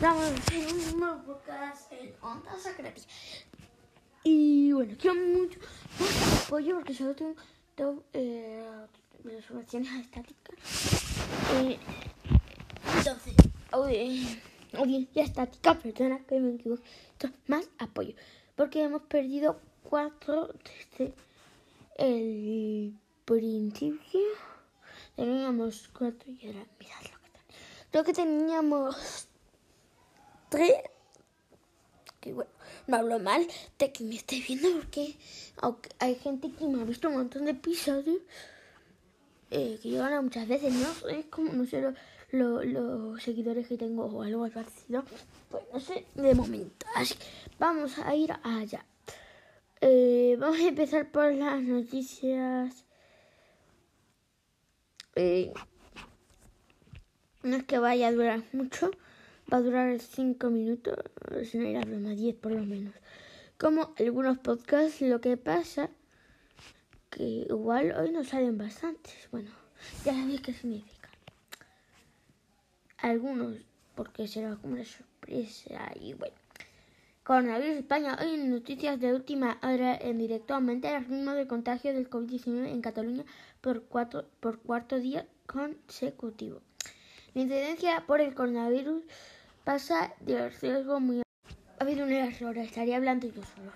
A hacer un nuevo podcast en Onda Sacratia. Y bueno, quiero mucho apoyo porque solo tengo dos eh, estáticas. Eh, entonces, audi- audiencia estática, perdona que me equivoco. Más apoyo. Porque hemos perdido cuatro desde el principio. Teníamos cuatro y ahora mirad lo que tenemos. Creo que teníamos Que bueno, no hablo mal de que me esté viendo porque aunque hay gente que me ha visto un montón de episodios eh, que llegan a muchas veces, ¿no? Es como, no sé, lo- lo- los seguidores que tengo o algo parecido. Pues no sé, de momento. Así que vamos a ir allá. Eh, vamos a empezar por las noticias. Eh, no es que vaya a durar mucho, va a durar 5 minutos, si no era broma, 10 por lo menos. Como algunos podcasts, lo que pasa que igual hoy nos salen bastantes. Bueno, ya sabéis qué significa. Algunos, porque será como una sorpresa y bueno. Coronavirus España. Hoy en noticias de última hora en directo aumenta el ritmo de contagio del COVID-19 en Cataluña por, cuatro, por cuarto día consecutivo. La incidencia por el coronavirus pasa del riesgo muy... Ha habido un error, estaría hablando yo solo.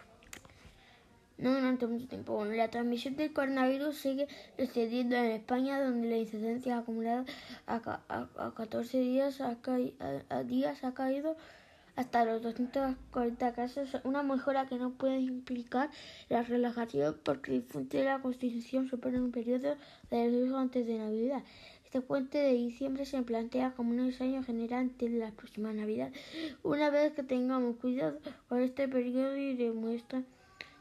No durante mucho tiempo. Bueno, la transmisión del coronavirus sigue excediendo en España, donde la incidencia acumulada a, a- a 14 días ha, a días ha caído hasta los 240 casos, una mejora que no puede implicar la relajación porque el puente de la Constitución supone un periodo de riesgo antes de Navidad. Este puente de diciembre se plantea como un ensayo general ante la próxima Navidad. Una vez que tengamos cuidado con este periodo y demuestra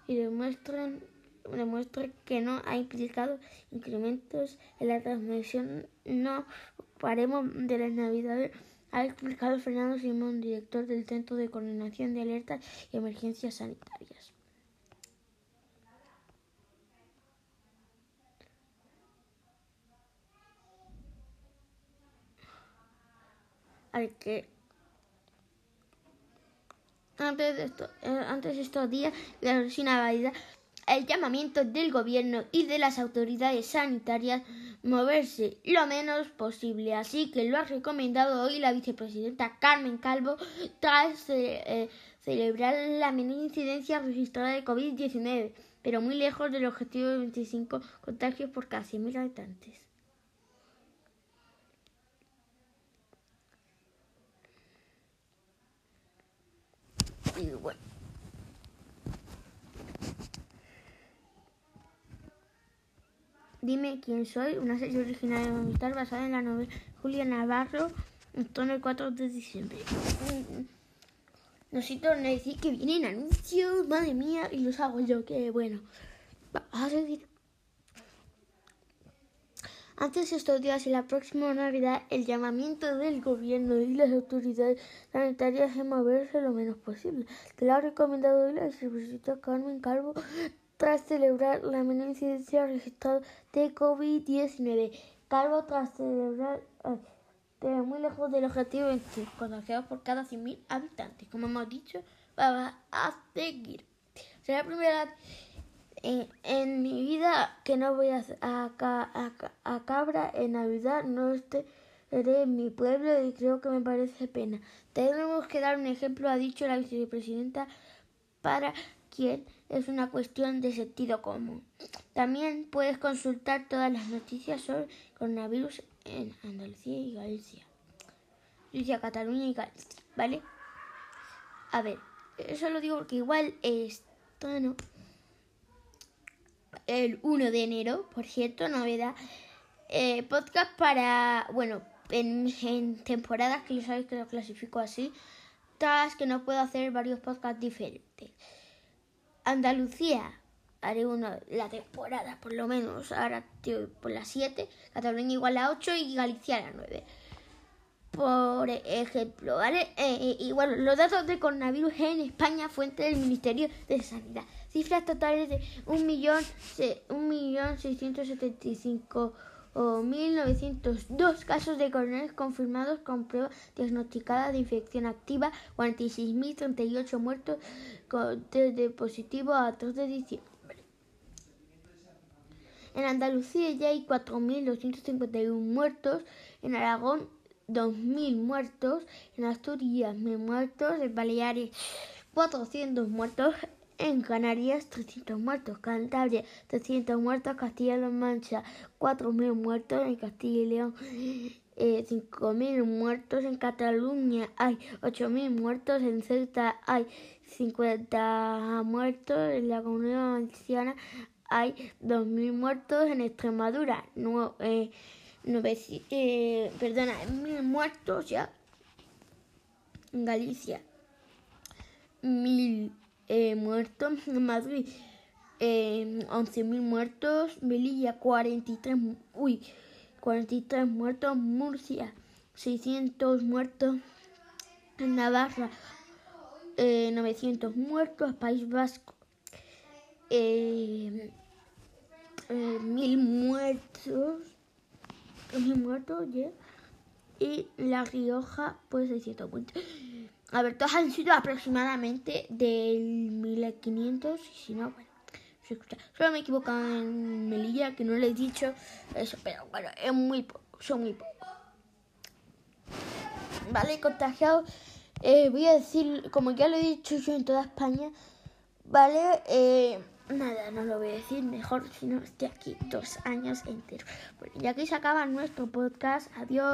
y demuestren demuestre que no ha implicado incrementos en la transmisión, no paremos de las navidades, ha explicado Fernando Simón, director del Centro de Coordinación de Alertas y Emergencias Sanitarias. Antes de, esto, eh, estos días la próxima Navidad, el llamamiento del gobierno y de las autoridades sanitarias moverse lo menos posible. Así que lo ha recomendado hoy la vicepresidenta Carmen Calvo tras eh, eh, celebrar la menor incidencia registrada de COVID-19, pero muy lejos del objetivo de 25 contagios por cada 100.000 habitantes. Y bueno. Dime quién soy, una serie original de Movistar basada en la novela Julia Navarro, en el 4 de diciembre. Nosotros nos decir que vienen anuncios, madre mía, y los hago yo, que bueno. Vamos a seguir. Antes de estos días y la próxima Navidad, el llamamiento del gobierno y las autoridades sanitarias es moverse lo menos posible. Te lo ha recomendado hoy la vicepresidenta Carmen Calvo tras celebrar la menor incidencia registrada de COVID-19. Calvo tras celebrar eh, muy lejos del objetivo de 25 contagiados por cada 100.000 habitantes. Como hemos dicho, vamos a seguir. Será la primera en, en mi vida que no voy a, a, a, Ca- a Cabra en Navidad, no estaré en mi pueblo y creo que me parece pena. Tenemos que dar un ejemplo, ha dicho la vicepresidenta, para quien es una cuestión de sentido común. También puedes consultar todas las noticias sobre coronavirus en Andalucía y Galicia. Galicia, Cataluña y Galicia, ¿vale? A ver, eso lo digo porque igual esto no el 1 de enero, por cierto, novedad. Eh, podcast para, bueno, en, temporadas, que ya sabéis que lo clasifico así, tras que no puedo hacer varios podcasts diferentes. Andalucía, haré una, la temporada, por lo menos, ahora por las 7, Cataluña igual a 8 y Galicia a la 9 por ejemplo, ¿vale? Eh, eh, bueno, los datos de coronavirus en España, fuente del Ministerio de Sanidad. Cifras totales de 1.675.000 1.902 casos de coronavirus confirmados con prueba diagnosticada de infección activa, 46.038 muertos desde positivo a 3 de diciembre. En Andalucía ya hay 4.251 muertos, en Aragón 2.000 muertos, en Asturias 1.000 muertos, en Baleares 400 muertos, en Canarias 300 muertos, Cantabria 300 muertos, Castilla-La Mancha 4.000 muertos, en Castilla y León eh, 5.000 muertos, en Cataluña hay 8.000 muertos, en Celta hay 50 muertos, en la Comunidad Valenciana hay 2.000 muertos, en Extremadura no, eh, eh, perdona, 1.000 muertos ya, en Galicia 1.000 eh, muertos. En Madrid, eh, 11.000 muertos. Melilla, 43, uy, 43 muertos. Murcia, 600 muertos. Navarra, eh, 900 muertos. País Vasco, eh, eh, mil muertos. Mil muertos, ya. Y La Rioja, pues 600 muertos. A ver, todos han sido aproximadamente del 1500 y si no, bueno, se escucha. Solo me he equivocado en Melilla, que no le he dicho eso, pero bueno, es muy poco, son muy pocos. Vale, contagiado. Eh, voy a decir, como ya lo he dicho yo en toda España, vale, eh, nada, no lo voy a decir mejor si no estoy aquí dos años enteros. Bueno, ya que se acaba nuestro podcast, adiós.